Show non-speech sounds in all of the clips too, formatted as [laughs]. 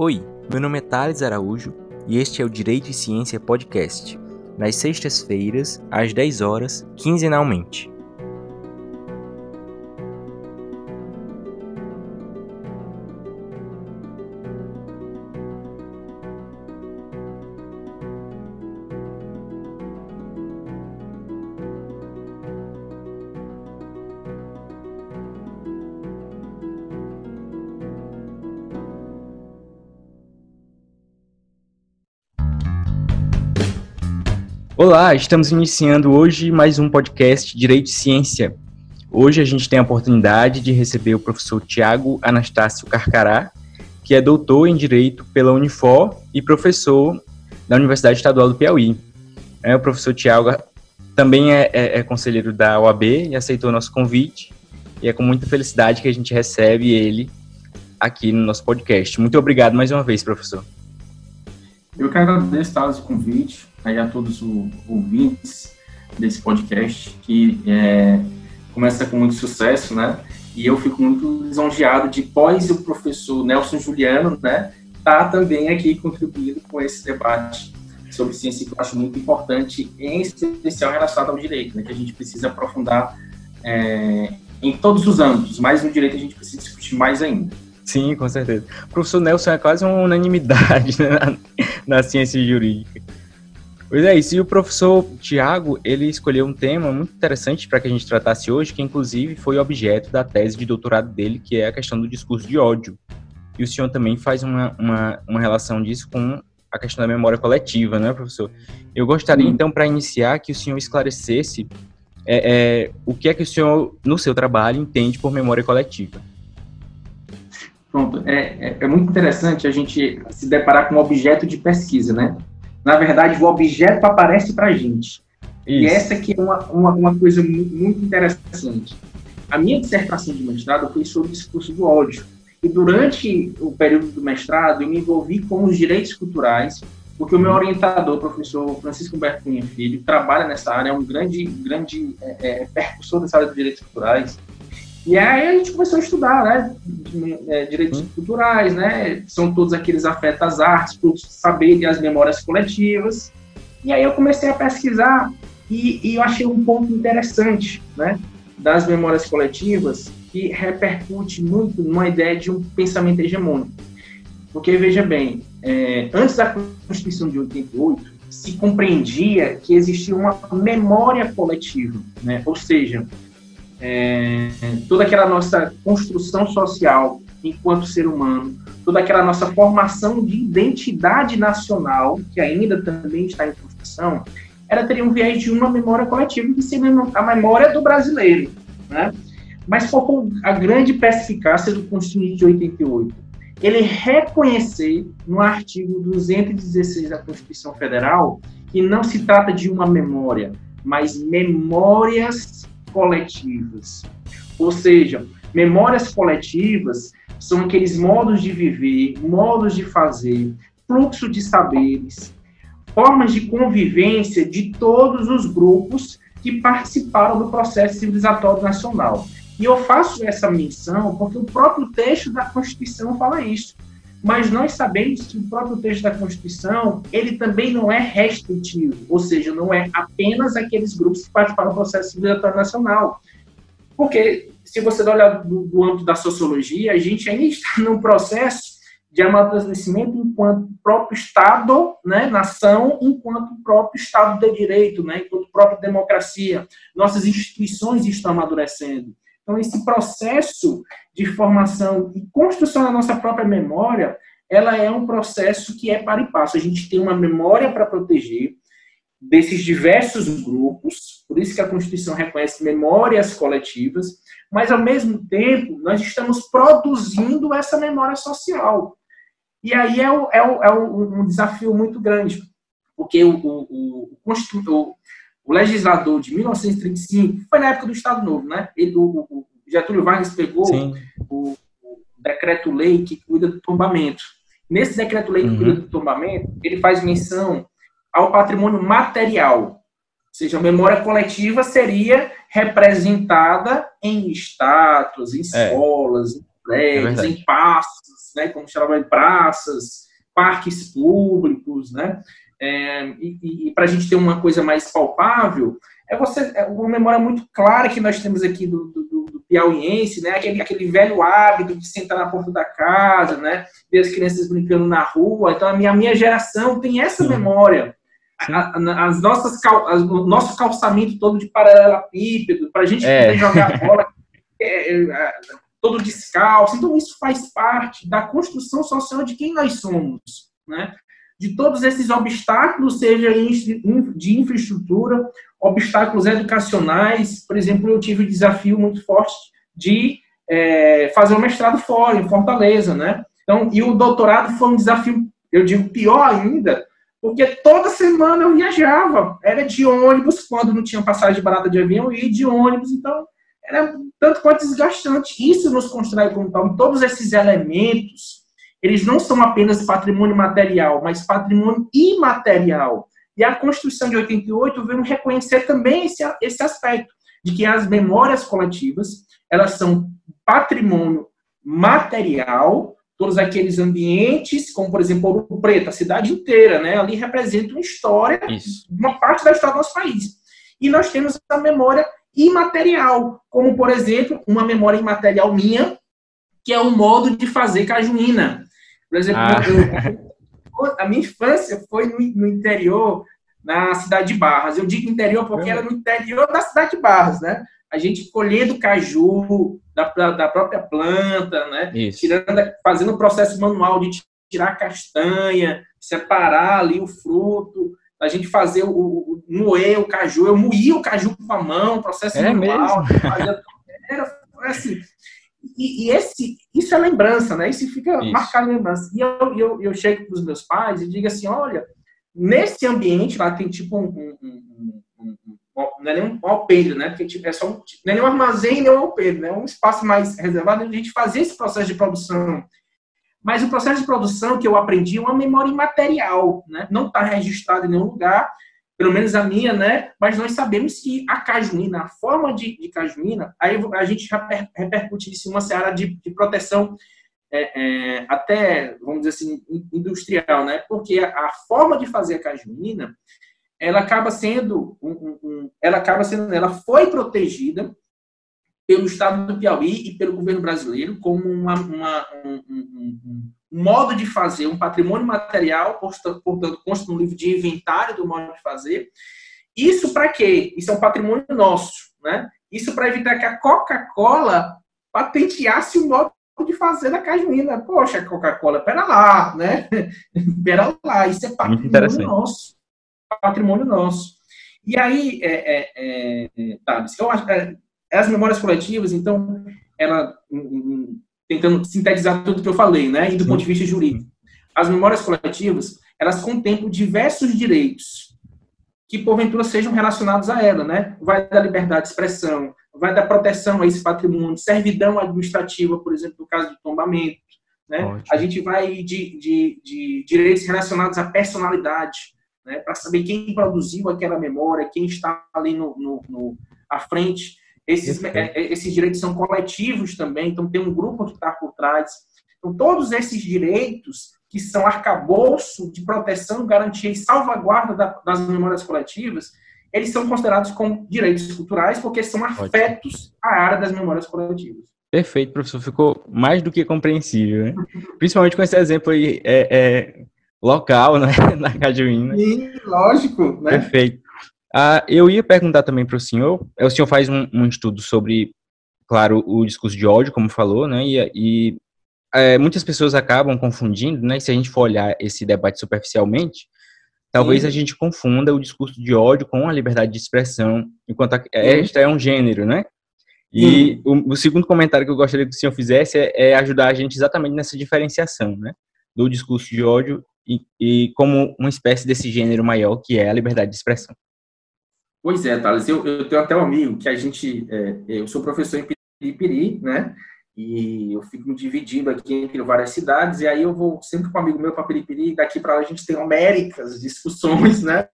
Oi, meu nome é Thales Araújo e este é o Direito e Ciência Podcast, nas sextas-feiras, às 10 horas, quinzenalmente. Olá, estamos iniciando hoje mais um podcast Direito e Ciência. Hoje a gente tem a oportunidade de receber o professor Tiago Anastácio Carcará, que é doutor em Direito pela Unifor e professor da Universidade Estadual do Piauí. É, o professor Tiago também é, é, é conselheiro da OAB e aceitou nosso convite, e é com muita felicidade que a gente recebe ele aqui no nosso podcast. Muito obrigado mais uma vez, professor. Eu quero agradecer o convite aí a todos os ouvintes desse podcast, que é, começa com muito sucesso, né? E eu fico muito lisonjeado de, pós o professor Nelson Juliano, né, tá também aqui contribuindo com esse debate sobre ciência que eu acho muito importante, em especial relacionado ao direito, né, que a gente precisa aprofundar é, em todos os âmbitos, mas no direito a gente precisa discutir mais ainda. Sim, com certeza. O professor Nelson é quase uma unanimidade né, na, na ciência jurídica. Pois é, e o professor Tiago, ele escolheu um tema muito interessante para que a gente tratasse hoje, que inclusive foi objeto da tese de doutorado dele, que é a questão do discurso de ódio. E o senhor também faz uma, uma, uma relação disso com a questão da memória coletiva, né, professor? Eu gostaria, então, para iniciar, que o senhor esclarecesse é, é, o que é que o senhor, no seu trabalho, entende por memória coletiva. Pronto, é, é, é muito interessante a gente se deparar com um objeto de pesquisa, né? Na verdade, o objeto aparece para a gente. Isso. E essa que é uma, uma, uma, coisa muito interessante. A minha dissertação de mestrado foi sobre o discurso do ódio. E durante o período do mestrado, eu me envolvi com os direitos culturais, porque o meu orientador, o professor Francisco Humberto Cunha Filho, trabalha nessa área, é um grande, grande é, é, percussor dessa área de direitos culturais. E aí a gente começou a estudar, né, é, direitos hum. culturais, né, são todos aqueles afetos às artes, para saber as memórias coletivas. E aí eu comecei a pesquisar e, e eu achei um ponto interessante, né, das memórias coletivas que repercute muito numa ideia de um pensamento hegemônico. Porque, veja bem, é, antes da Constituição de 88, se compreendia que existia uma memória coletiva, né? ou seja, é, toda aquela nossa construção social enquanto ser humano, toda aquela nossa formação de identidade nacional, que ainda também está em construção, ela teria um viés de uma memória coletiva, que seria a memória do brasileiro. Né? Mas foi a grande perspicácia do Constituinte de 88? Ele reconhecer no artigo 216 da Constituição Federal que não se trata de uma memória, mas memórias coletivas. Ou seja, memórias coletivas são aqueles modos de viver, modos de fazer, fluxo de saberes, formas de convivência de todos os grupos que participaram do processo civilizatório nacional. E eu faço essa menção porque o próprio texto da Constituição fala isso. Mas nós sabemos que o próprio texto da Constituição, ele também não é restritivo, ou seja, não é apenas aqueles grupos que participaram do processo civilizatório nacional. Porque, se você olhar do, do âmbito da sociologia, a gente ainda está num processo de amadurecimento enquanto próprio Estado, né, nação, enquanto próprio Estado de Direito, né, enquanto própria democracia. Nossas instituições estão amadurecendo. Então, esse processo de formação e construção da nossa própria memória, ela é um processo que é para e passo. A gente tem uma memória para proteger desses diversos grupos, por isso que a Constituição reconhece memórias coletivas, mas, ao mesmo tempo, nós estamos produzindo essa memória social. E aí é, o, é, o, é um desafio muito grande, porque o, o, o, o legislador de 1935 foi na época do Estado Novo, né? Ele, o, o Getúlio Vargas pegou o, o decreto-lei que cuida do tombamento. Nesse decreto-lei que uhum. cuida do tombamento, ele faz menção ao patrimônio material. Ou seja, a memória coletiva seria representada em estátuas, em é. escolas, em prédios, é em passos, né, como chamava de praças, parques públicos, né? É, e, e para a gente ter uma coisa mais palpável, é você é uma memória muito clara que nós temos aqui do, do, do piauiense, né? Aquele, aquele velho hábito de sentar na porta da casa, né? Ver as crianças brincando na rua. Então a minha, a minha geração tem essa Sim. memória. A, a, as nossas as, o nosso calçamento todo de paralelepípedo para a gente é. poder jogar bola [laughs] é, é, todo descalço. Então isso faz parte da construção social de quem nós somos, né? De todos esses obstáculos, seja de infraestrutura, obstáculos educacionais. Por exemplo, eu tive o um desafio muito forte de é, fazer um mestrado fora, em Fortaleza, né? Então, e o doutorado foi um desafio, eu digo, pior ainda, porque toda semana eu viajava. Era de ônibus, quando não tinha passagem barata de avião, e de ônibus, então era tanto quanto desgastante. Isso nos constrói como tal. Todos esses elementos eles não são apenas patrimônio material, mas patrimônio imaterial. E a Constituição de 88 veio reconhecer também esse, esse aspecto, de que as memórias coletivas, elas são patrimônio material, todos aqueles ambientes, como por exemplo Ouro Preto, a cidade inteira, né, ali representa uma história, Isso. uma parte da história do nosso país. E nós temos a memória imaterial, como por exemplo, uma memória imaterial minha, que é o modo de fazer cajuína. Por exemplo, ah. eu, a minha infância foi no, no, interior, na cidade de Barras. Eu digo interior porque era no interior da cidade de Barras, né? A gente colhendo caju da, da própria planta, né? Tirando, fazendo o processo manual de tirar a castanha, separar ali o fruto, a gente fazer o, o moer o caju, eu moía o caju com a mão, processo é manual, fazia, [laughs] era assim, e, e, esse, isso é lembrança, né? Isso fica isso. marcado em lembrança. E eu, eu, eu chego para os meus pais e digo assim: olha, nesse ambiente lá tem tipo um. um, um, um, não é nem um alpendre, né? Porque tipo, é só um, não é nem um armazém, nem um alpendre, né? Um espaço mais reservado onde a gente fazia esse processo de produção. Mas o processo de produção que eu aprendi é uma memória imaterial, né? Não está registrado em nenhum lugar, pelo menos a minha, né? Mas nós sabemos que a cajuína, a forma de, de cajuína, aí a gente já repercute isso em uma seara de, de proteção é, é, até, vamos dizer assim, industrial, né? Porque a, a, forma de fazer a cajuína, ela acaba sendo, um, um, um, ela acaba sendo, ela foi protegida pelo Estado do Piauí e pelo governo brasileiro como uma, uma um, um modo de fazer, um patrimônio material, portanto, consta no livro de inventário do modo de fazer. Isso para quê? Isso é um patrimônio nosso, né? Isso para evitar que a Coca-Cola patenteasse o modo de fazer da cajuína. Poxa, Coca-Cola, pera lá, né? [laughs] pera lá, isso é patrimônio nosso. Patrimônio nosso. E aí, é, é, é, tá, eu acho, é, as memórias coletivas, então, ela tentando sintetizar tudo que eu falei, né? E do ponto de vista jurídico. As memórias coletivas, elas contemplam diversos direitos que, porventura, sejam relacionados a ela, né? Vai da liberdade de expressão, vai da proteção a esse patrimônio, servidão administrativa, por exemplo, no caso do tombamento, né? A gente vai de, de, de direitos relacionados à personalidade, né? Para saber quem produziu aquela memória, quem está ali no, no, no à frente esses, é, é, esses direitos são coletivos também, então tem um grupo que está por trás. Então, todos esses direitos que são arcabouço de proteção, garantia e salvaguarda da, das memórias coletivas, eles são considerados como direitos culturais porque são afetos à área das memórias coletivas. Perfeito, professor. Ficou mais do que compreensível, né? Principalmente com esse exemplo aí é, é local, né? [laughs] Na Cajuína. Sim, lógico. Né? Perfeito. Ah, eu ia perguntar também para o senhor, é, o senhor faz um, um, estudo sobre, claro, o discurso de ódio, como falou, né, e, e é, muitas pessoas acabam confundindo, né, se a gente for olhar esse debate superficialmente, talvez Sim. a gente confunda o discurso de ódio com a liberdade de expressão, enquanto a, esta é um gênero, né, e o, o, segundo comentário que eu gostaria que o senhor fizesse é, é, ajudar a gente exatamente nessa diferenciação, né, do discurso de ódio e, e como uma espécie desse gênero maior que é a liberdade de expressão. Pois é, Thales, eu, eu tenho até um amigo que a gente, é, eu sou professor em Piripiri, né, e eu fico me dividindo aqui entre várias cidades, e aí eu vou sempre com um amigo meu para Piripiri, e daqui para lá a gente tem homéricas [laughs] discussões, né,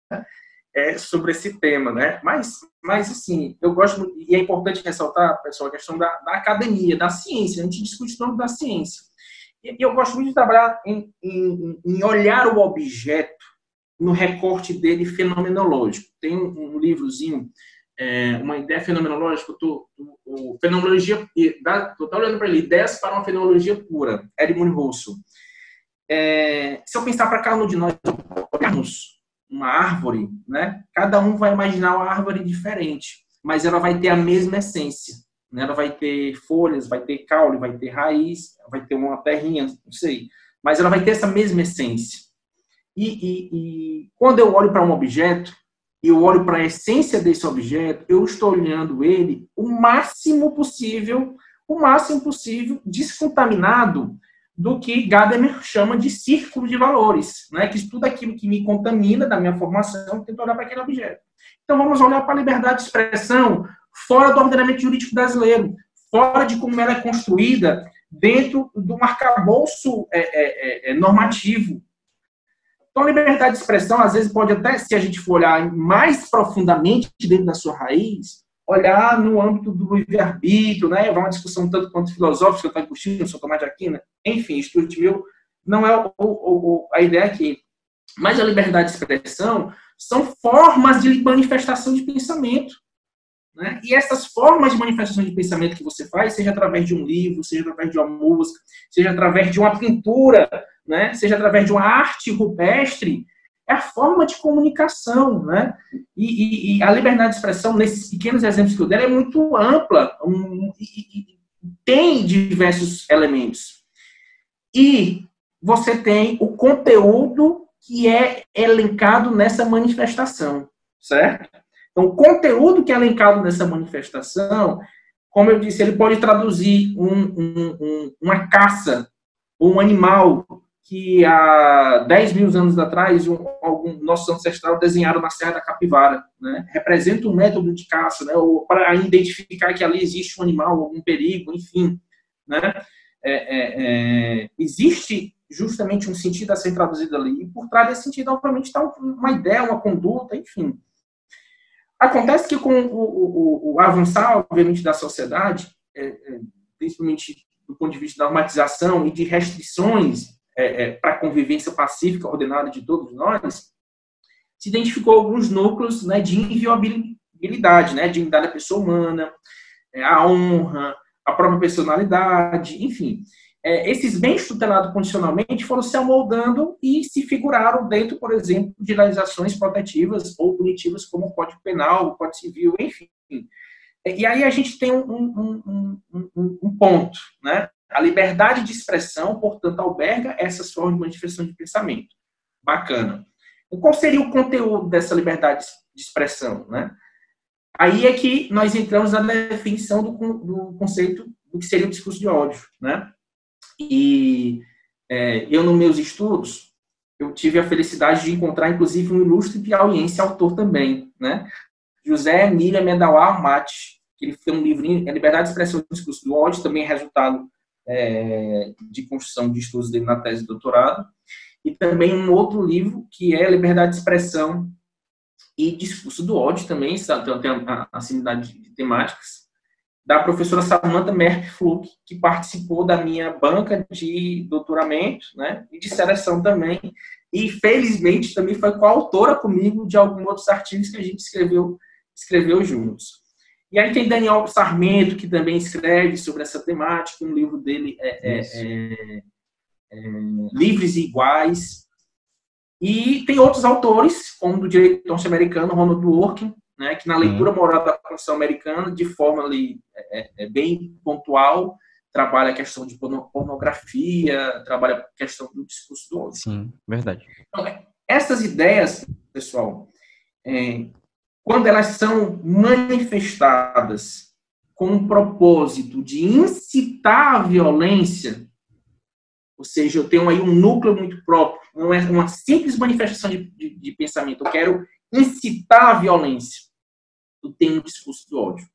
é, sobre esse tema, né? Mas, mas assim, eu gosto e é importante ressaltar, pessoal, a questão da, da academia, da ciência. A gente discute o nome da ciência. E eu gosto muito de trabalhar em, em, em olhar o objeto no recorte dele fenomenológico. Tem um, livrozinho, é, uma ideia fenomenológica, eu tô, o, fenomenologia, estou olhando para ele, ideias para uma fenomenologia pura, Edmund Russell. É, se eu pensar para cada um de nós olharmos uma árvore, né, cada um vai imaginar uma árvore diferente, mas ela vai ter a mesma essência. Né? Ela vai ter folhas, vai ter caule, vai ter raiz, vai ter uma terrinha, não sei. Mas ela vai ter essa mesma essência. E, e, e quando eu olho para um objeto, eu olho para a essência desse objeto, eu estou olhando ele o máximo possível, o máximo possível descontaminado do que Gadamer chama de círculo de valores, né? que tudo aquilo que me contamina da minha formação, tento olhar para aquele objeto. Então vamos olhar para a liberdade de expressão fora do ordenamento jurídico brasileiro, fora de como ela é construída dentro do arcabouço é, é, é, é, normativo. Então, liberdade de expressão, às vezes, pode até, se a gente for olhar mais profundamente dentro da sua raiz, olhar no âmbito do livre-arbítrio, né? Vai uma discussão tanto quanto filosófica, estou discutindo, São Tomás de Aquino, enfim, Stuart Mill, não é o, o, o, a ideia aqui. Mas a liberdade de expressão são formas de manifestação de pensamento. Né? E essas formas de manifestação de pensamento que você faz, seja através de um livro, seja através de uma música, seja através de uma pintura, né? seja através de uma arte rupestre, é a forma de comunicação. Né? E, e, e a liberdade de expressão, nesses pequenos exemplos que eu dei, é muito ampla um, e, e tem diversos elementos. E você tem o conteúdo que é elencado nessa manifestação, certo? Então, o conteúdo que é elencado nessa manifestação, como eu disse, ele pode traduzir um, um, um, uma caça ou um animal que há 10 mil anos atrás um, algum nosso ancestral desenharam na Serra da Capivara, né? Representa um método de caça, né? Para identificar que ali existe um animal, algum perigo, enfim, né? É, é, é, existe justamente um sentido a ser traduzido ali, e por trás desse sentido, obviamente, está uma ideia, uma conduta, enfim. Acontece que com o, o, o avançar, obviamente, da sociedade, é, é, principalmente do ponto de vista da normatização e de restrições é, é para a convivência pacífica ordenada de todos nós, se identificou alguns núcleos né, de inviolabilidade, né, dignidade da pessoa humana, é, a honra, a própria personalidade, enfim é, esses bens tutelados condicionalmente foram se amoldando e se figuraram dentro, por exemplo, de legislações protetivas ou punitivas como o Código Penal, o Código Civil, enfim. E aí a gente tem um, um, um, um ponto, né? A liberdade de expressão, portanto, alberga essas formas de manifestação de pensamento. Bacana. E qual seria o conteúdo dessa liberdade de expressão, né? Aí é que nós entramos na definição do, do conceito do que seria o discurso de ódio, né? E é, eu, nos meus estudos, eu tive a felicidade de encontrar, inclusive, um ilustre piauiense autor também, né? José Emília Medawar Mate, que ele tem um livrinho, é Liberdade de Expressão e Discurso do Ódio, também é resultado é, de construção de estudos dele na tese de doutorado, e também um outro livro que é Liberdade de Expressão e Discurso do Ódio também, então tem a, a, a de temáticas, da professora Samantha Merck Fluke, que participou da minha banca de doutoramento, né, e de seleção também, e felizmente também foi coautora comigo de alguns outros artigos que a gente escreveu, escreveu juntos. E aí tem Daniel Sarmento, que também escreve sobre essa temática, um livro dele é, é, é, é Livres e Iguais, e tem outros autores, como do direito norte-americano, Ronald Dworkin, né, que na leitura moral da Constituição Americana, de forma ali, é, é, bem pontual, trabalha a questão de pornografia, trabalha a questão do discurso do ódio. Sim, verdade. Então, essas ideias, pessoal, é, quando elas são manifestadas com o propósito de incitar a violência, ou seja, eu tenho aí um núcleo muito próprio, não é uma simples manifestação de, de, de pensamento, eu quero incitar a violência tem um discurso do ódio.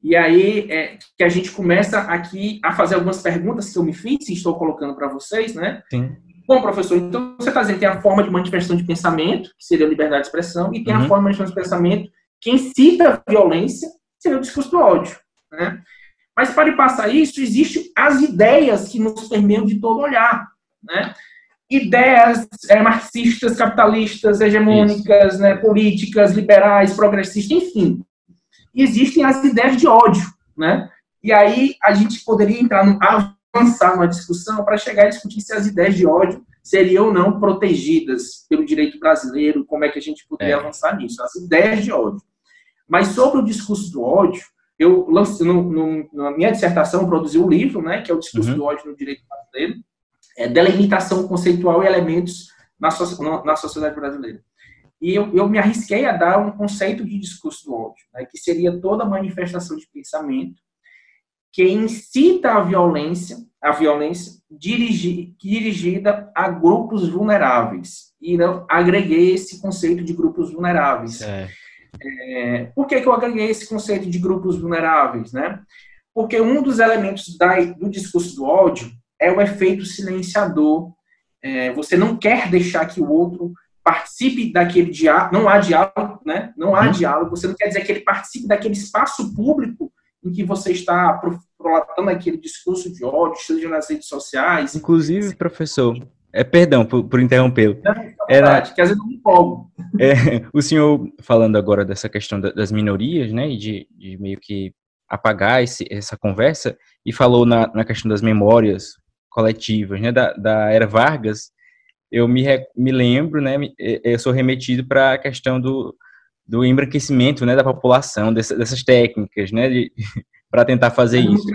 E aí é que a gente começa aqui a fazer algumas perguntas que eu me fiz e estou colocando para vocês, né? Sim. Bom, professor, então você está dizendo que tem a forma de manifestação de pensamento, que seria a liberdade de expressão, e tem uhum. a forma de manifestação de pensamento que incita a violência, que seria o discurso do ódio. Né? Mas para passar isso, existem as ideias que nos permeiam de todo olhar. Né? Ideias é, marxistas, capitalistas, hegemônicas, né, políticas, liberais, progressistas, enfim. Existem as ideias de ódio. Né? E aí a gente poderia entrar no, avançar numa discussão para chegar a discutir se as ideias de ódio seriam ou não protegidas pelo direito brasileiro, como é que a gente poderia é. avançar nisso, as ideias de ódio. Mas sobre o discurso do ódio, eu lancei, no, no, na minha dissertação, produzi um livro, né, que é o Discurso uhum. do Ódio no Direito Brasileiro, é, delimitação conceitual e elementos na, so, na sociedade brasileira. E eu, eu, me arrisquei a dar um conceito de discurso do ódio, né, que seria toda manifestação de pensamento que incita a violência, a violência dirigi, dirigida a grupos vulneráveis. E não agreguei esse conceito de grupos vulneráveis. É. É, por que, que eu agreguei esse conceito de grupos vulneráveis? Né? Porque um dos elementos da, do discurso do ódio é o efeito silenciador. É, você não quer deixar que o outro participe daquele diálogo, não há diálogo, né? Não há uhum. diálogo, você não quer dizer que ele participe daquele espaço público em que você está prolatando aquele discurso de ódio, seja nas redes sociais. Inclusive, professor, é, perdão por, por interrompê-lo. É verdade, que às vezes eu me empolgo. É, o senhor falando agora dessa questão das minorias, né, e de, de meio que apagar esse, essa conversa, e falou na, na questão das memórias coletivas, né, da, da era Vargas, eu me, me lembro, né, eu sou remetido para a questão do, do embranquecimento, né, da população, dessas, dessas técnicas, né, para tentar fazer isso.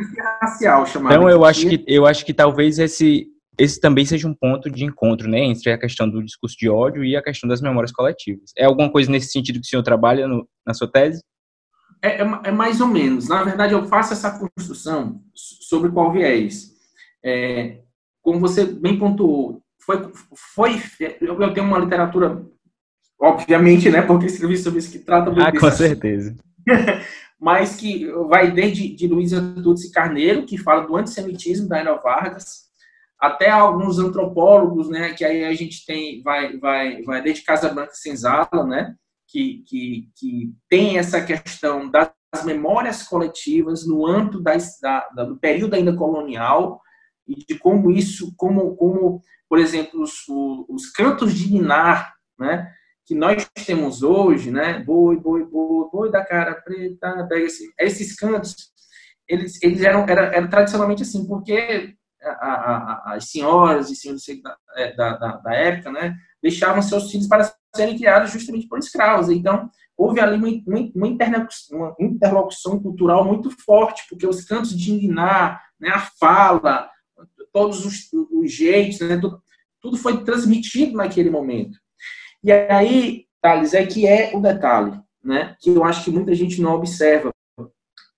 Racial, então eu acho que eu acho que talvez esse esse também seja um ponto de encontro, né, entre a questão do discurso de ódio e a questão das memórias coletivas. É alguma coisa nesse sentido que o senhor trabalha no, na sua tese? É, é, é, mais ou menos. Na verdade, eu faço essa construção sobre qual viés. É, como você bem pontuou, foi, foi, eu tenho uma literatura, obviamente, né, porque escrevi sobre isso que trata Ah, com certeza. [laughs] mas que vai desde de Tutsi Carneiro, que fala do antissemitismo da Ana Vargas, até alguns antropólogos, né, que aí a gente tem, vai, vai, vai desde Casablanca Senzala, né, que, que, que tem essa questão das memórias coletivas no âmbito das, da, do período ainda colonial e de como isso, como, como por exemplo, os, os cantos de Ninar, né, que nós temos hoje, né, boi, boi, boi, boi da cara preta, pega esse, esses cantos, eles, eles eram, era, era tradicionalmente assim, porque a, a, as senhoras e senhores é, da, da, da, época, né, deixavam seus filhos para serem criados justamente por escravos. Então, houve ali uma, uma, uma interlocução cultural muito forte, porque os cantos de indignar, né, a fala, todos os, os jeitos, né, tudo foi transmitido naquele momento. E aí, Thales, é que é o detalhe, né, que eu acho que muita gente não observa.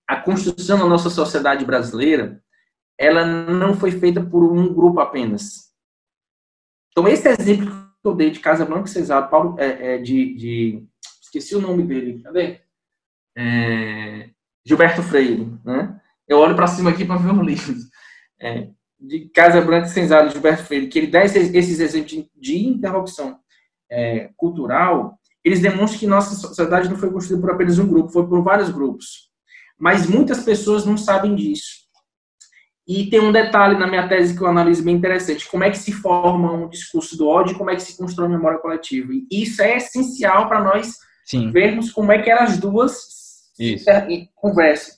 A construção da nossa sociedade brasileira, ela não foi feita por um grupo apenas. Então, esse exemplo que eu dei de Casa Branca Cesar, Paulo, é, é, de, de, Esqueci o nome dele, cadê? É, Gilberto Freire, né? Eu olho para cima aqui para ver o livro. É, de Casa Branca Cesar, Gilberto Freire, que ele dá esses, esses exemplos de, de interrupção é, cultural, eles demonstram que nossa sociedade não foi construída por apenas um grupo, foi por vários grupos. Mas muitas pessoas não sabem disso. E tem um detalhe na minha tese que eu analiso bem interessante: como é que se forma um discurso do ódio, como é que se constrói a memória coletiva. E isso é essencial para nós Sim. vermos como é que as duas conversam.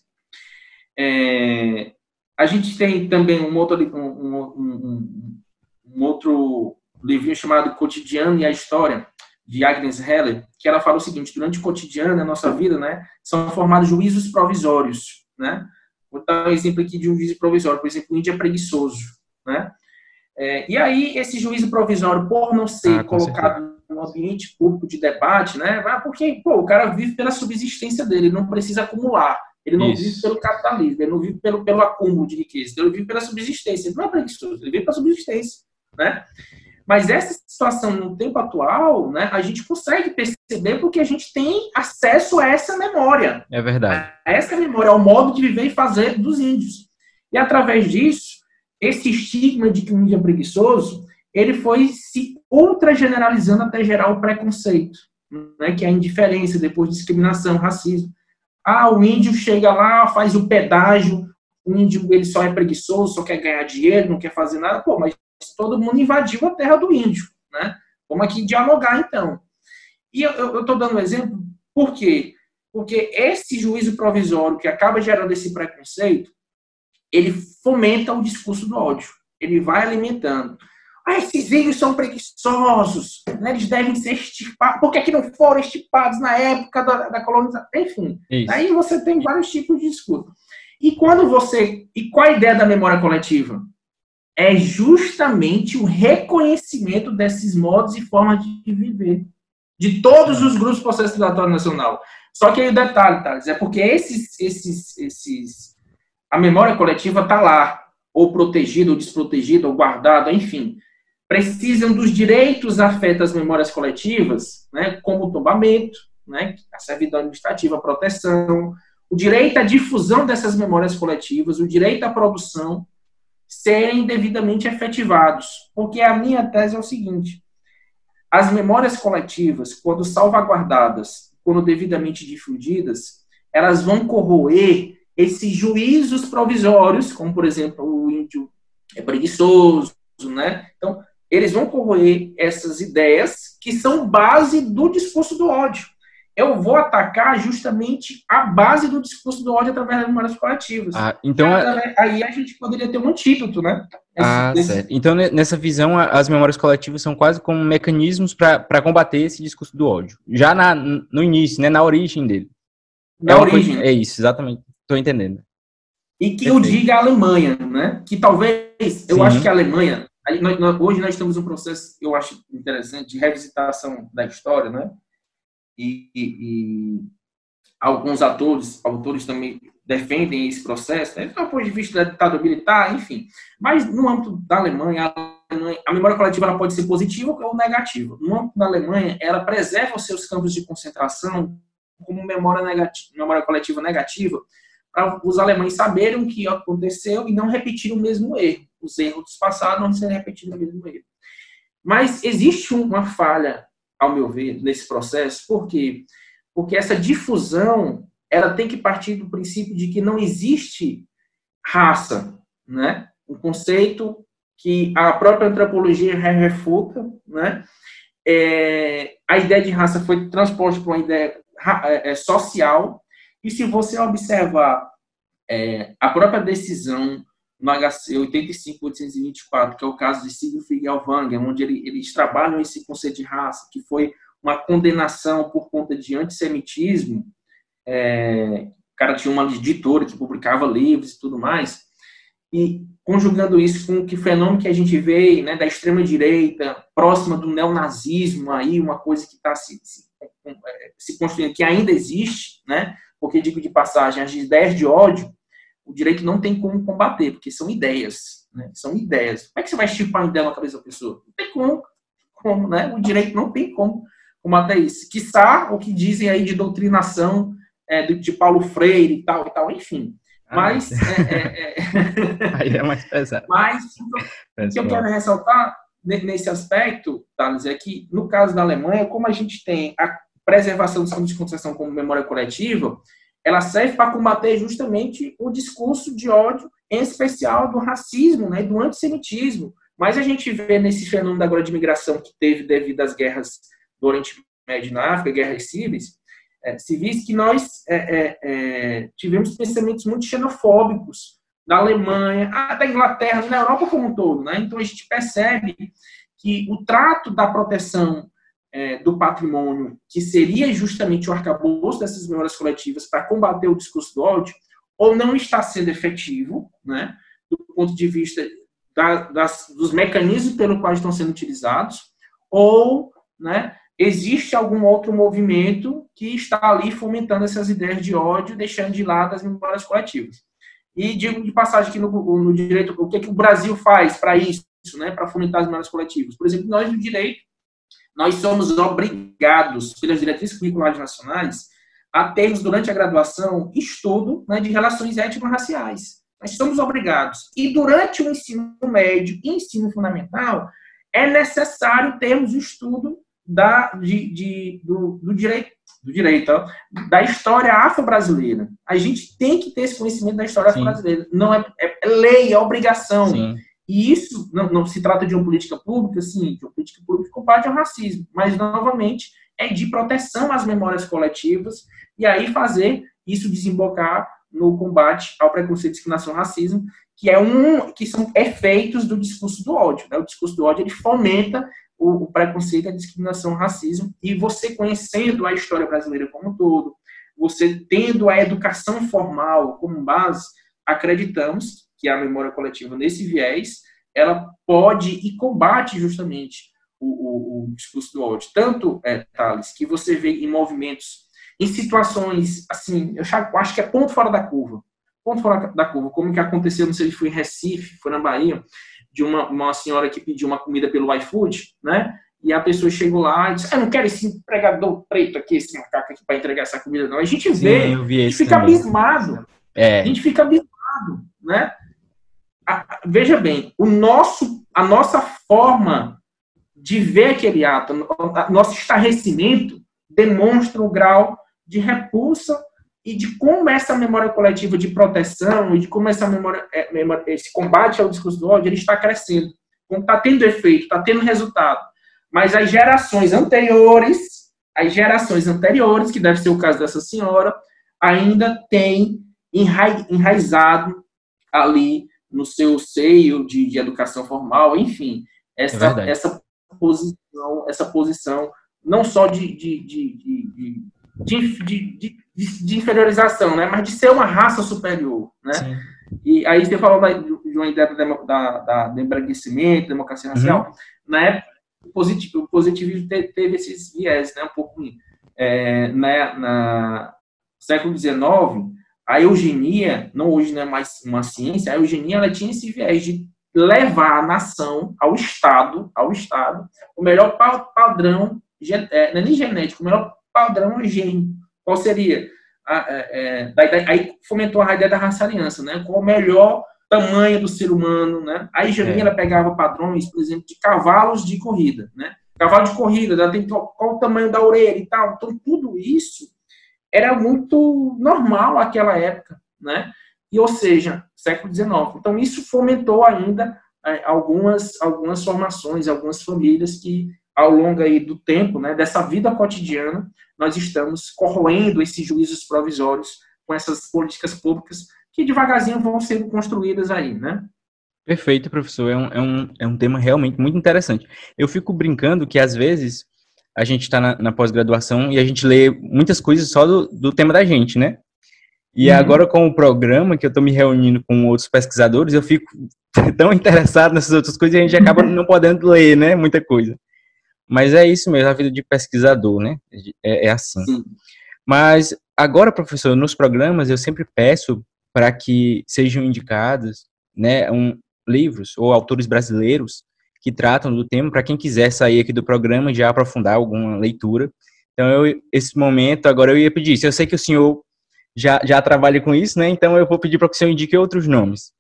É, a gente tem também um outro, um, um, um, outro livrinho chamado Cotidiano e a História, de Agnes Heller, que ela fala o seguinte: durante o cotidiano, a nossa vida, né, são formados juízos provisórios, né? Vou dar um exemplo aqui de um juízo provisório, por exemplo, o índio é preguiçoso, né? É, e aí, esse juízo provisório, por não ser ah, colocado no ambiente público de debate, né? Porque, pô, o cara vive pela subsistência dele, ele não precisa acumular. Ele não Isso. vive pelo capitalismo, ele não vive pelo, pelo acúmulo de riqueza, ele vive pela subsistência. Ele não é preguiçoso, ele vive pela subsistência, né? Mas essa situação no tempo atual, né, a gente consegue perceber porque a gente tem acesso a essa memória. É verdade. A essa memória, ao modo de viver e fazer dos índios. E através disso, esse estigma de que o índio é preguiçoso, ele foi se ultra generalizando até gerar o preconceito, né, que é a indiferença, depois discriminação, racismo. Ah, o índio chega lá, faz o pedágio, o índio ele só é preguiçoso, só quer ganhar dinheiro, não quer fazer nada. Pô, mas todo mundo invadiu a terra do índio, né? Vamos aqui dialogar então. E eu estou dando um exemplo, por quê? Porque esse juízo provisório que acaba gerando esse preconceito, ele fomenta o discurso do ódio. Ele vai alimentando. Ah, esses índios são preguiçosos, né? eles devem ser extirpados. Por que, que não foram extirpados na época da, da colonização? Enfim, Isso. aí você tem vários tipos de discurso. E quando você. E qual a ideia da memória coletiva? É justamente o reconhecimento desses modos e formas de viver. De todos os grupos do processo civilizatório nacional. Só que aí o detalhe, Thales, é porque esses, esses, esses, a memória coletiva está lá, ou protegida, ou desprotegida, ou guardada, enfim precisam dos direitos afetos às memórias coletivas, né, como o tombamento, né, a servidão administrativa, a proteção, o direito à difusão dessas memórias coletivas, o direito à produção, serem devidamente efetivados. Porque a minha tese é o seguinte: as memórias coletivas, quando salvaguardadas, quando devidamente difundidas, elas vão corroer esses juízos provisórios, como por exemplo o índio é preguiçoso, né? Então, eles vão corroer essas ideias que são base do discurso do ódio. Eu vou atacar justamente a base do discurso do ódio através das memórias coletivas. Ah, então aí a gente poderia ter um antídoto, né? Esse, ah, certo. Então, nessa visão, as memórias coletivas são quase como mecanismos para combater esse discurso do ódio. Já na, no início, né, na origem dele. Na é origem. Coisa, é isso, exatamente. Estou entendendo. E que Perfeito. eu diga a Alemanha, né? Que talvez, eu Sim. acho que a Alemanha, hoje nós estamos um processo, eu acho interessante, de revisitação da história, né? E, e, alguns atores, autores também defendem esse processo, né? do ponto de vista da ditadura militar, enfim. Mas no âmbito da Alemanha, a memória coletiva ela pode ser positiva ou negativa. No âmbito da Alemanha, ela preserva os seus campos de concentração como memória, negativa, memória coletiva negativa, para os alemães saberem o que aconteceu e não repetir o mesmo erro os erros passados não serem repetidos no mesmo erro. Mas existe uma falha, ao meu ver, nesse processo, por quê? Porque essa difusão, ela tem que partir do princípio de que não existe raça, né? Um conceito que a própria antropologia refuta, né? É, a ideia de raça foi transposta para uma ideia é, é, social, e se você observar é, a própria decisão no HC 85824, que é o caso de Siegfried Alvanger, onde ele, eles trabalham esse conceito de raça, que foi uma condenação por conta de antissemitismo. É, o cara tinha uma editora que publicava livros e tudo mais. E conjugando isso com que fenômeno que a gente vê né, da extrema-direita, próxima do neonazismo, aí, uma coisa que está se, se, se construindo, que ainda existe, né? porque, digo de passagem, as ideias de ódio o direito não tem como combater, porque são ideias, né? São ideias. Como é que você vai estipar uma ideia na cabeça da pessoa? Não tem como, como né? O direito não tem como combater isso. Quiçá o que dizem aí de doutrinação é, de Paulo Freire e tal e tal, enfim. Ah, mas. Ah, é, é, [laughs] aí é mais pesado. Mas o que eu quero ressaltar nesse aspecto, Thales, é que no caso da Alemanha, como a gente tem a preservação dos campos de concentração como memória coletiva, ela serve para combater justamente o discurso de ódio, em especial do racismo né, do antissemitismo. Mas a gente vê nesse fenômeno agora de migração que teve devido às guerras do Oriente Médio na África, guerras civis, é, civis, que nós é, é, é, tivemos pensamentos muito xenofóbicos da Alemanha, da Inglaterra, na Europa como um todo. Né? Então a gente percebe que o trato da proteção é, do patrimônio, que seria justamente o arcabouço dessas memórias coletivas para combater o discurso do ódio, ou não está sendo efetivo, né, do ponto de vista da, das, dos mecanismos pelo quais estão sendo utilizados, ou né, existe algum outro movimento que está ali fomentando essas ideias de ódio, deixando de lado as memórias coletivas. E digo de passagem aqui no, no direito, o que, que o Brasil faz para isso, né, para fomentar as memórias coletivas? Por exemplo, nós no direito nós somos obrigados, pelas diretrizes curriculares nacionais, a termos, durante a graduação, estudo né, de relações étnico-raciais. Nós somos obrigados. E durante o ensino médio e ensino fundamental, é necessário termos o estudo da, de, de do, do, direito, do direito ó, da história afro-brasileira. A gente tem que ter esse conhecimento da história afro-brasileira. Não é, é, lei, é obrigação. Sim. E isso não, não, se trata de uma política pública, sim, de uma política pública que combate ao racismo, mas, novamente, é de proteção às memórias coletivas e aí fazer isso desembocar no combate ao preconceito, discriminação e racismo, que é um que são efeitos do discurso do ódio. Né? O discurso do ódio ele fomenta o, o preconceito, a discriminação, o racismo, e você conhecendo a história brasileira como um todo, você tendo a educação formal como base, acreditamos que a memória coletiva nesse viés, ela pode e combate justamente o, o, o discurso do ódio. Tanto, é, Thales, que você vê em movimentos, em situações, assim, eu acho que é ponto fora da curva. Ponto fora da curva, como que aconteceu, não sei se foi em Recife, foi na Bahia, de uma, uma senhora que pediu uma comida pelo iFood, né? E a pessoa chegou lá e disse: Eu não quero esse empregador preto aqui, esse macaco aqui para entregar essa comida, não. A gente vê, Sim, a gente fica também. abismado. É. A gente fica abismado, né? A, veja bem, o nosso, a nossa forma de ver aquele ato, nosso estarrecimento demonstra o grau de repulsa e de como essa memória coletiva de proteção e de como essa memória, é, esse combate ao discurso do ódio ele está crescendo, está tendo efeito, está tendo resultado. Mas as gerações anteriores, as gerações anteriores, que deve ser o caso dessa senhora, ainda têm enraizado ali no seu seio de, de educação formal, enfim, essa, é essa posição, essa posição não só de, de, de, de, de, inferiorização, né? mas de ser uma raça superior. Né? Sim. E aí você falou da, de uma ideia da, da, da, do embranquecimento, democracia racial. Uhum. Na época, o positivo, o positivismo teve, teve esses viés, né? um pouco é, na, na século XIX, a eugenia, não hoje não é mais uma ciência, a eugenia ela tinha esse viés de levar a nação, ao Estado, ao Estado, o melhor padrão, é, não é nem genético, o melhor padrão gênio. Qual seria? é, é, aí fomentou a ideia da raça-aliança, né? Qual o melhor tamanho do ser humano, né? A eugenia, é. ela pegava padrões, por exemplo, de cavalos de corrida, né? Cavalo de corrida, ela tem qual o tamanho da orelha e tal. Então, tudo isso era muito normal naquela época, né? E, ou seja, século XIX. Então, isso fomentou ainda é, algumas, algumas formações, algumas famílias que, ao longo aí do tempo, né, dessa vida cotidiana, nós estamos corroendo esses juízos provisórios com essas políticas públicas que devagarzinho vão sendo construídas aí, né? Perfeito, professor. É um, é, um, é um tema realmente muito interessante. Eu fico brincando que, às vezes, a gente está na, na pós-graduação e a gente lê muitas coisas só do, do tema da gente, né? E uhum. agora, com o programa, que eu estou me reunindo com outros pesquisadores, eu fico [laughs] tão interessado nessas outras coisas e a gente acaba não podendo ler, né? Muita coisa. Mas é isso mesmo, a vida de pesquisador, né? É, é assim. Sim. Mas agora, professor, nos programas eu sempre peço para que sejam indicados, né, um, livros ou autores brasileiros que tratam do tema para quem quiser sair aqui do programa e já aprofundar alguma leitura. Então, eu, esse momento, agora eu ia pedir, se eu sei que o senhor já, já trabalha com isso, né? Então eu vou pedir para que o senhor indique outros nomes.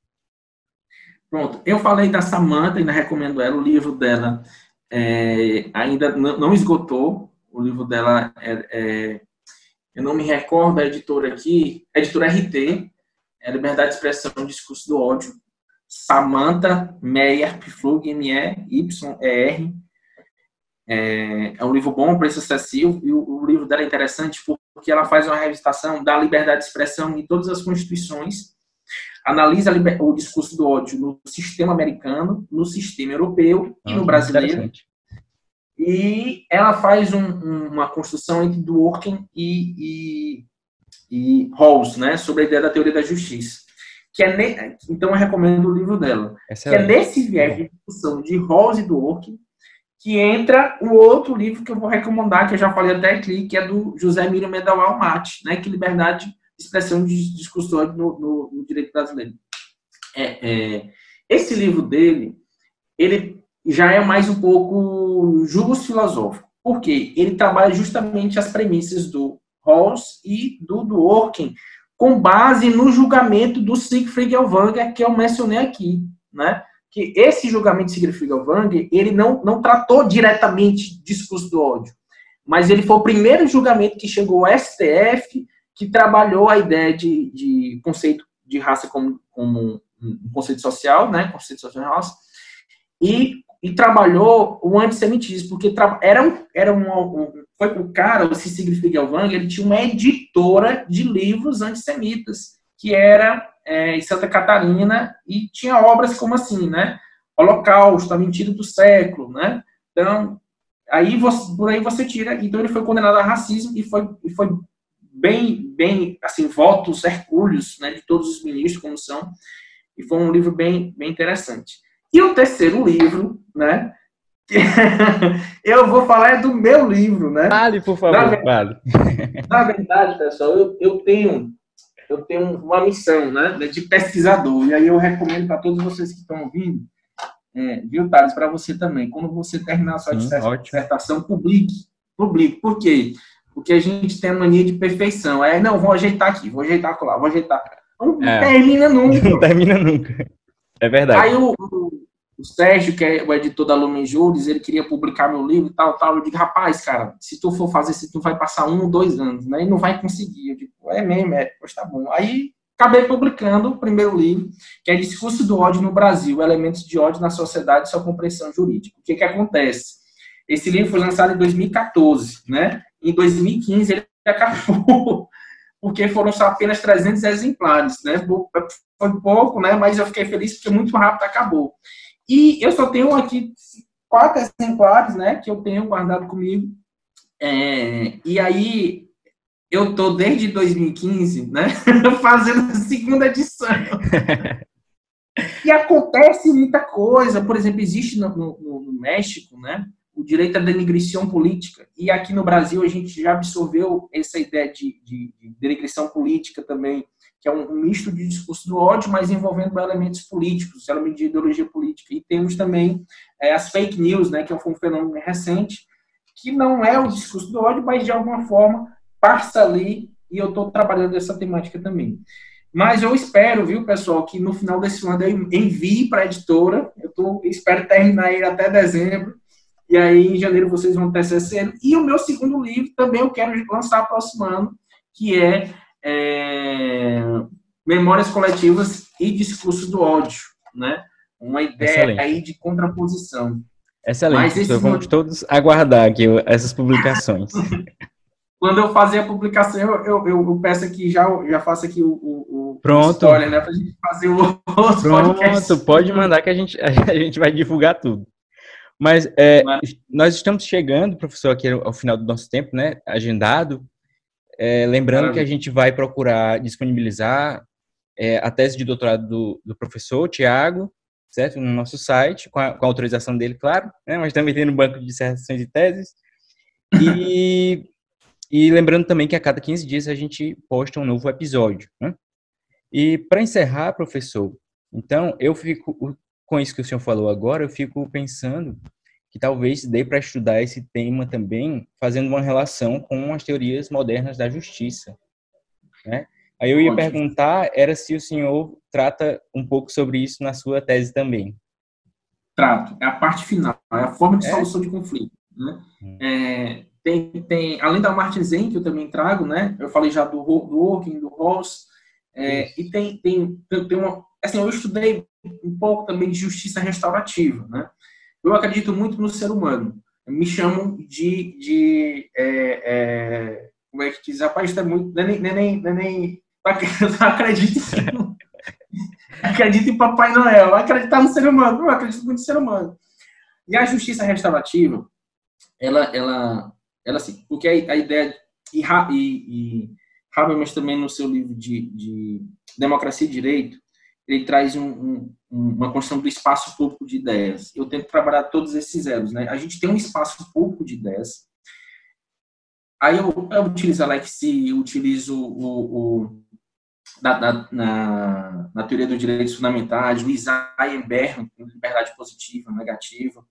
Pronto, eu falei da Samantha, ainda recomendo ela, o livro dela é, ainda não, esgotou, o livro dela é, é, eu não me recordo a editora aqui, a editora RT, é Liberdade de Expressão e Discurso do Ódio, Samantha Meyer Pflug, M-E-Y-E-R, é, é um livro bom, preço acessível, e o, o, livro dela é interessante porque ela faz uma revisitação da liberdade de expressão em todas as constituições, analisa o discurso do ódio no sistema americano, no sistema europeu e no ah, brasileiro. E ela faz um, um, uma construção entre Dworkin e, e, e Rawls, né, sobre a ideia da teoria da justiça. Que é ne... Então eu recomendo o livro dela. Excelente. Que é nesse viés de discussão de Rawls e Dworkin que entra o outro livro que eu vou recomendar, que eu já falei até aqui, que é do José Miro Medawal Mate, né, que liberdade de expressão de discussão no, no, no direito brasileiro. É, é, esse livro dele, ele já é mais um pouco jugos filosófico. Por quê? Ele trabalha justamente as premissas do Rawls e do Dworkin, com base no julgamento do Siegfried Elvanger, que eu mencionei aqui, né? que esse julgamento de Sigrid Feigelwang, ele não, não tratou diretamente discurso do ódio, mas ele foi o primeiro julgamento que chegou ao STF que trabalhou a ideia de, de conceito de raça como, como um conceito social, né, conceito social de raça, e, e trabalhou o antissemitismo, porque era um, era um, um foi o cara, o Sigrid Feigelwang, ele tinha uma editora de livros antissemitas, que era é, em Santa Catarina, e tinha obras como assim, né, Holocausto, a mentira do século, né, então, aí você, por aí você tira, então ele foi condenado a racismo e foi, e foi bem, bem, assim, votos hercúleos, né, de todos os ministros, como são, e foi um livro bem, bem interessante. E o terceiro livro, né, [laughs] eu vou falar é do meu livro, né? Fale, por favor, na, vale. [laughs] Na verdade, pessoal, eu, eu tenho eu tenho uma missão, né, de pesquisador, e aí eu recomendo para todos vocês que estão ouvindo, é, viu, Thales, para você também, quando você terminar a sua Sim, dissertação, publique, publique, por quê? Porque a gente tem a mania de perfeição, é, não, vou ajeitar aqui, vou ajeitar lá, vou ajeitar, não é. termina nunca. [laughs] Não termina nunca, é verdade. Aí o, o Sérgio, que é o editor da Lumen Juris, ele queria publicar meu livro e tal, tal. Eu digo, rapaz, cara, se tu for fazer isso, tu vai passar um ou dois anos, né? E não vai conseguir. Eu digo, é mesmo, é, pois tá bom. Aí acabei publicando o primeiro livro, que é Discurso do Ódio no Brasil, Elementos de Ódio na Sociedade e Sua Compreensão Jurídica. O que que acontece? Esse livro foi lançado em 2014, né? Em 2015 ele [laughs] acabou, porque foram só apenas 300 exemplares, né? Foi pouco, né? Mas eu fiquei feliz porque muito rápido acabou. E eu só tenho aqui quatro exemplares, né, que eu tenho guardado comigo. É, e aí eu tô desde 2015, né, [laughs] fazendo a segunda edição. [laughs] e acontece muita coisa. Por exemplo, existe no, no, no México, né, o direito à denigrição política. E aqui no Brasil a gente já absorveu essa ideia de, de, de denigrição política também que é um, misto de discurso do ódio, mas envolvendo elementos políticos, elementos de ideologia política. E temos também é, as fake news, né, que é um fenômeno recente, que não é o discurso do ódio, mas de alguma forma passa ali, e eu estou trabalhando essa temática também. Mas eu espero, viu, pessoal, que no final desse ano eu envie para a editora. Eu tô, espero terminar ele até dezembro. E aí, em janeiro, vocês vão ter CCN. E o meu segundo livro também eu quero lançar próximo ano, que é é, memórias coletivas e discurso do ódio, né? Uma ideia Excelente. aí de contraposição. Excelente, então, vamos todos aguardar aqui essas publicações. [laughs] Quando eu fazer a publicação, eu, eu, eu, peço aqui, já, já faço aqui o, o, Pronto. história, né? Pra gente fazer o, [laughs] o Pronto, podcast. pode mandar que a gente, [laughs] a gente vai divulgar tudo. Mas é, nós estamos chegando, professor, aqui ao final do nosso tempo, né? Agendado. É, lembrando Maravilha. que a gente vai procurar disponibilizar é, a tese de doutorado do, do professor Tiago, certo? No nosso site, com a, com a, autorização dele, claro, né? mas também tem no banco de dissertações e teses. E, e lembrando também que a cada 15 dias a gente posta um novo episódio. Né? E para encerrar, professor, então eu fico, com isso que o senhor falou agora, eu fico pensando que talvez dê para estudar esse tema também, fazendo uma relação com as teorias modernas da justiça. Né? Aí eu ia Pode. perguntar, era se o senhor trata um pouco sobre isso na sua tese também. Trato, é a parte final, é a forma de é? solução de conflito. Né? Hum. É, tem, tem, além da Martin Zen, que eu também trago, né? eu falei já do, do Working, do Ross, é, e tem, tem, tem uma... Assim, eu estudei um pouco também de justiça restaurativa, né? Eu acredito muito no ser humano. Me chamam de. de é, é, como é que diz? Rapaz, isso é muito. É nem. É nem, nem, não acredito em. [laughs] acredito em Papai Noel. Acreditar no ser humano. Eu acredito muito no ser humano. E a justiça restaurativa, ela. ela, ela assim, porque a, a ideia. E, e, e Habermas também no seu livro de, de Democracia e Direito, ele traz um, um, uma construção do espaço público de ideias. Eu tento trabalhar todos esses elos. Né? A gente tem um espaço público de ideias. Aí eu, eu utilizo a Lexi, utilizo o, o na, na, teoria dos direitos fundamentais, o Isaiah Berman, liberdade positiva, negativa.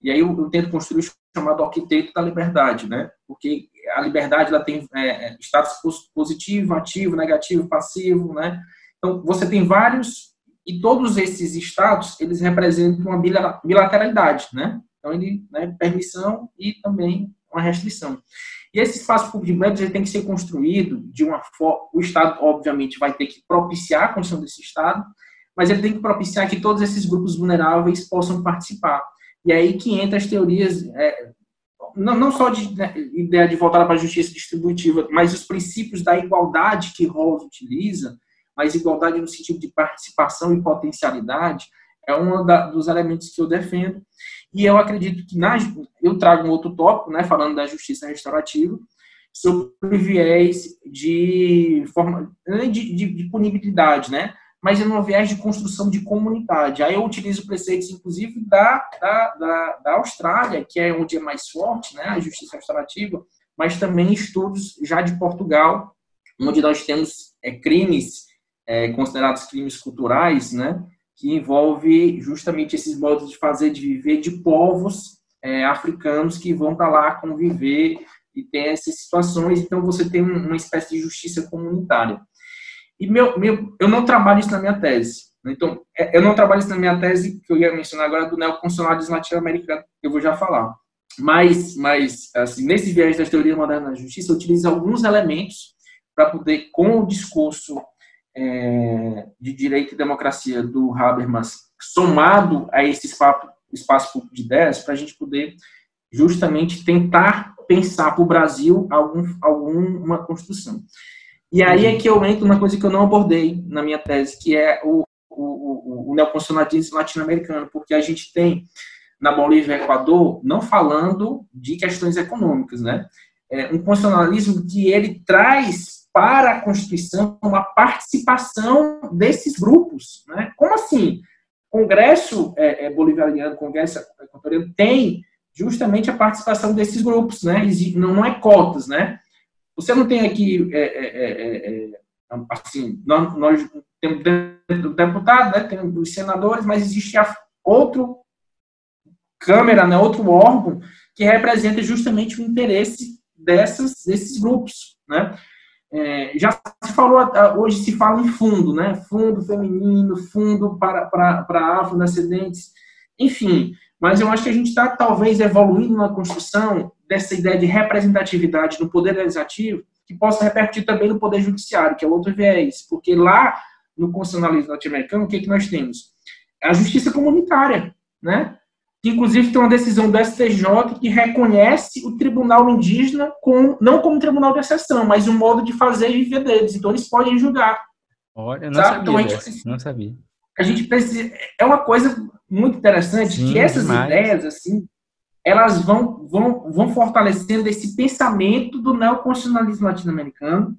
E aí eu, eu, tento construir o chamado arquiteto da liberdade, né? Porque a liberdade ela tem é, é status positivo, ativo, negativo, passivo, né? Então, você tem vários e todos esses estados, eles representam uma bilateralidade, né? Então, ele, né, permissão e também uma restrição. E esse espaço público de médios ele tem que ser construído de uma forma. O Estado, obviamente, vai ter que propiciar a construção desse Estado, mas ele tem que propiciar que todos esses grupos vulneráveis possam participar. E é aí que entra as teorias, é, não, não só de né, ideia de voltar para a justiça distributiva, mas os princípios da igualdade que Rawls utiliza, mas igualdade no sentido de participação e potencialidade, é um dos elementos que eu defendo. E eu acredito que na, eu trago um outro tópico, né, falando da justiça restaurativa, sobre viés de, forma, de, de, de punibilidade, né? mas é um viés de construção de comunidade. Aí eu utilizo preceitos, inclusive, da, da, da, da, Austrália, que é onde é mais forte né, a justiça restaurativa, mas também estudos já de Portugal, onde nós temos é, crimes é, considerados crimes culturais, né, que envolve justamente esses modos de fazer, de viver de povos é, africanos que vão para lá conviver e tem essas situações. Então, você tem uma espécie de justiça comunitária. E meu, meu, eu não trabalho isso na minha tese. Né? Então, é, eu não trabalho isso na minha tese, que eu ia mencionar agora, do neoconstitucionalismo latino-americano, que eu vou já falar. Mas, mas assim, nesse viés da teoria moderna da justiça, eu utilizo alguns elementos para poder, com o discurso é, de direito e democracia do Habermas, somado a esse espaço, espaço público de ideias, para a gente poder justamente tentar pensar para o Brasil algum, alguma construção. E aí é que eu entro numa coisa que eu não abordei na minha tese, que é o, o, o, o neoconstitucionalismo latino-americano, porque a gente tem na Bolívia e Equador, não falando de questões econômicas, né? É um constitucionalismo que ele traz para a Constituição uma participação desses grupos, né? Como assim? Congresso é, é, boliviano, Congresso equatoriano tem justamente a participação desses grupos, né? Não, é cotas, né? Você não tem aqui, é, é, é, é assim, nós, nós temos deputado, né, temos os senadores, mas existe outro câmera, né, outro órgão que representa justamente o interesse dessas, desses grupos, né? É, já se falou, hoje se fala em fundo, né? Fundo feminino, fundo para, para, para afrodescendentes, enfim. Mas eu acho que a gente está talvez evoluindo na construção dessa ideia de representatividade no poder legislativo, que possa repercutir também no poder judiciário, que é outro viés. Porque lá, no constitucionalismo norte-americano, o que, é que nós temos? A justiça comunitária, né? Que inclusive tem uma decisão do STJ que reconhece o tribunal indígena com, não como tribunal de exceção, mas um modo de fazer e viver deles. Então eles podem julgar. Olha, não sabe? sabia. Então, gente, não sabia. A gente precisa. É uma coisa muito interessante Sim, que essas demais. ideias, assim, elas vão, vão, vão fortalecendo esse pensamento do neoconstitucionalismo latino-americano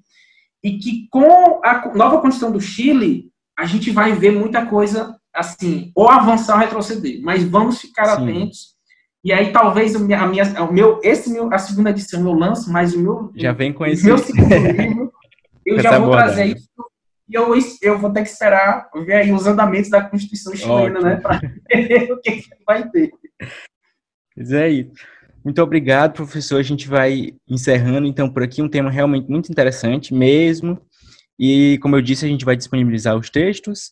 e que com a nova Constituição do Chile, a gente vai ver muita coisa assim, ou avançar ou retroceder, mas vamos ficar Sim. atentos. E aí talvez a minha, o meu, esse meu, a segunda edição eu lanço, mas o meu já vem com esse meu segundo livro, eu já vou trazer isso e eu, eu vou ter que esperar ver aí os andamentos da Constituição chilena, né, para ver [laughs] o que, que vai ter. Pois é isso. Muito obrigado, professor. A gente vai encerrando então por aqui um tema realmente muito interessante mesmo. E como eu disse, a gente vai disponibilizar os textos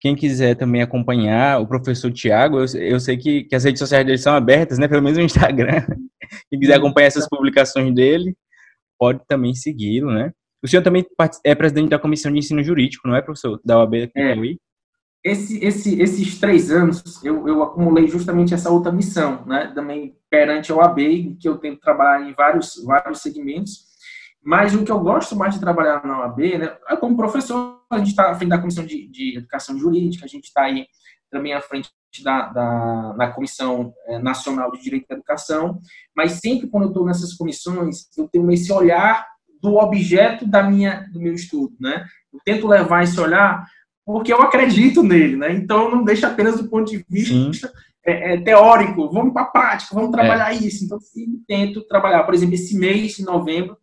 quem quiser também acompanhar o professor Tiago, eu, eu sei que, que, as redes sociais dele são abertas, né? Pelo menos o Instagram. [laughs] Quem quiser acompanhar essas publicações dele, pode também segui-lo, né? O senhor também é presidente da Comissão de Ensino Jurídico, não é, professor? Da OAB aqui é. Esse, esse, esses três anos, eu, eu acumulei justamente essa outra missão, né? Também perante a OAB, que eu tenho que trabalhar em vários, vários segmentos. Mas o que eu gosto mais de trabalhar na OAB, né, é como professor, a gente está à frente da Comissão de, de Educação Jurídica, a gente está aí também à frente da, da, da Comissão eh, Nacional de Direito da Educação, mas sempre quando eu estou nessas comissões, eu tenho esse olhar do objeto da minha, do meu estudo, né? Eu tento levar esse olhar porque eu acredito nele, né? Então não deixa apenas do ponto de vista é, é, teórico, vamos para a prática, vamos trabalhar é. isso. Então sempre tento trabalhar, por exemplo, esse mês de novembro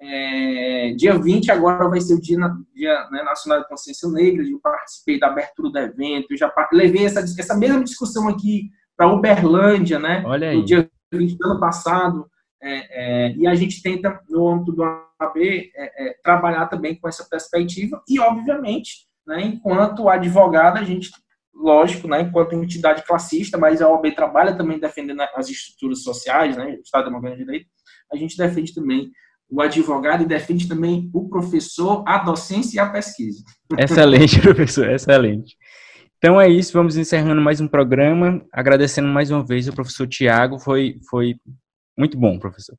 é, dia 20 agora vai ser o Dia, dia né, Nacional de Consciência Negra, eu participei da abertura do evento, já levei essa, essa mesma discussão aqui para Uberlândia, né, Olha aí. no dia 20 do ano passado, é, é, e a gente tenta, no âmbito do AB, é, é, trabalhar também com essa perspectiva, e obviamente, né, enquanto advogado, a gente, lógico, né, enquanto entidade classista, mas a OAB trabalha também defendendo as estruturas sociais, né, o Estado Democrático de Direito, a gente defende também o advogado e defende também o professor, a docência e a pesquisa. Excelente, [laughs] professor, excelente. Então é isso, vamos encerrando mais um programa, agradecendo mais uma vez ao professor Tiago, foi, foi muito bom, professor.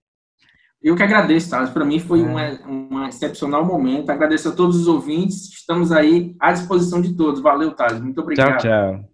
Eu que agradeço, Thales. Para mim foi é. um, um excepcional momento. Agradeço a todos os ouvintes. Estamos aí à disposição de todos. Valeu, Thales. Muito obrigado. Tchau, tchau.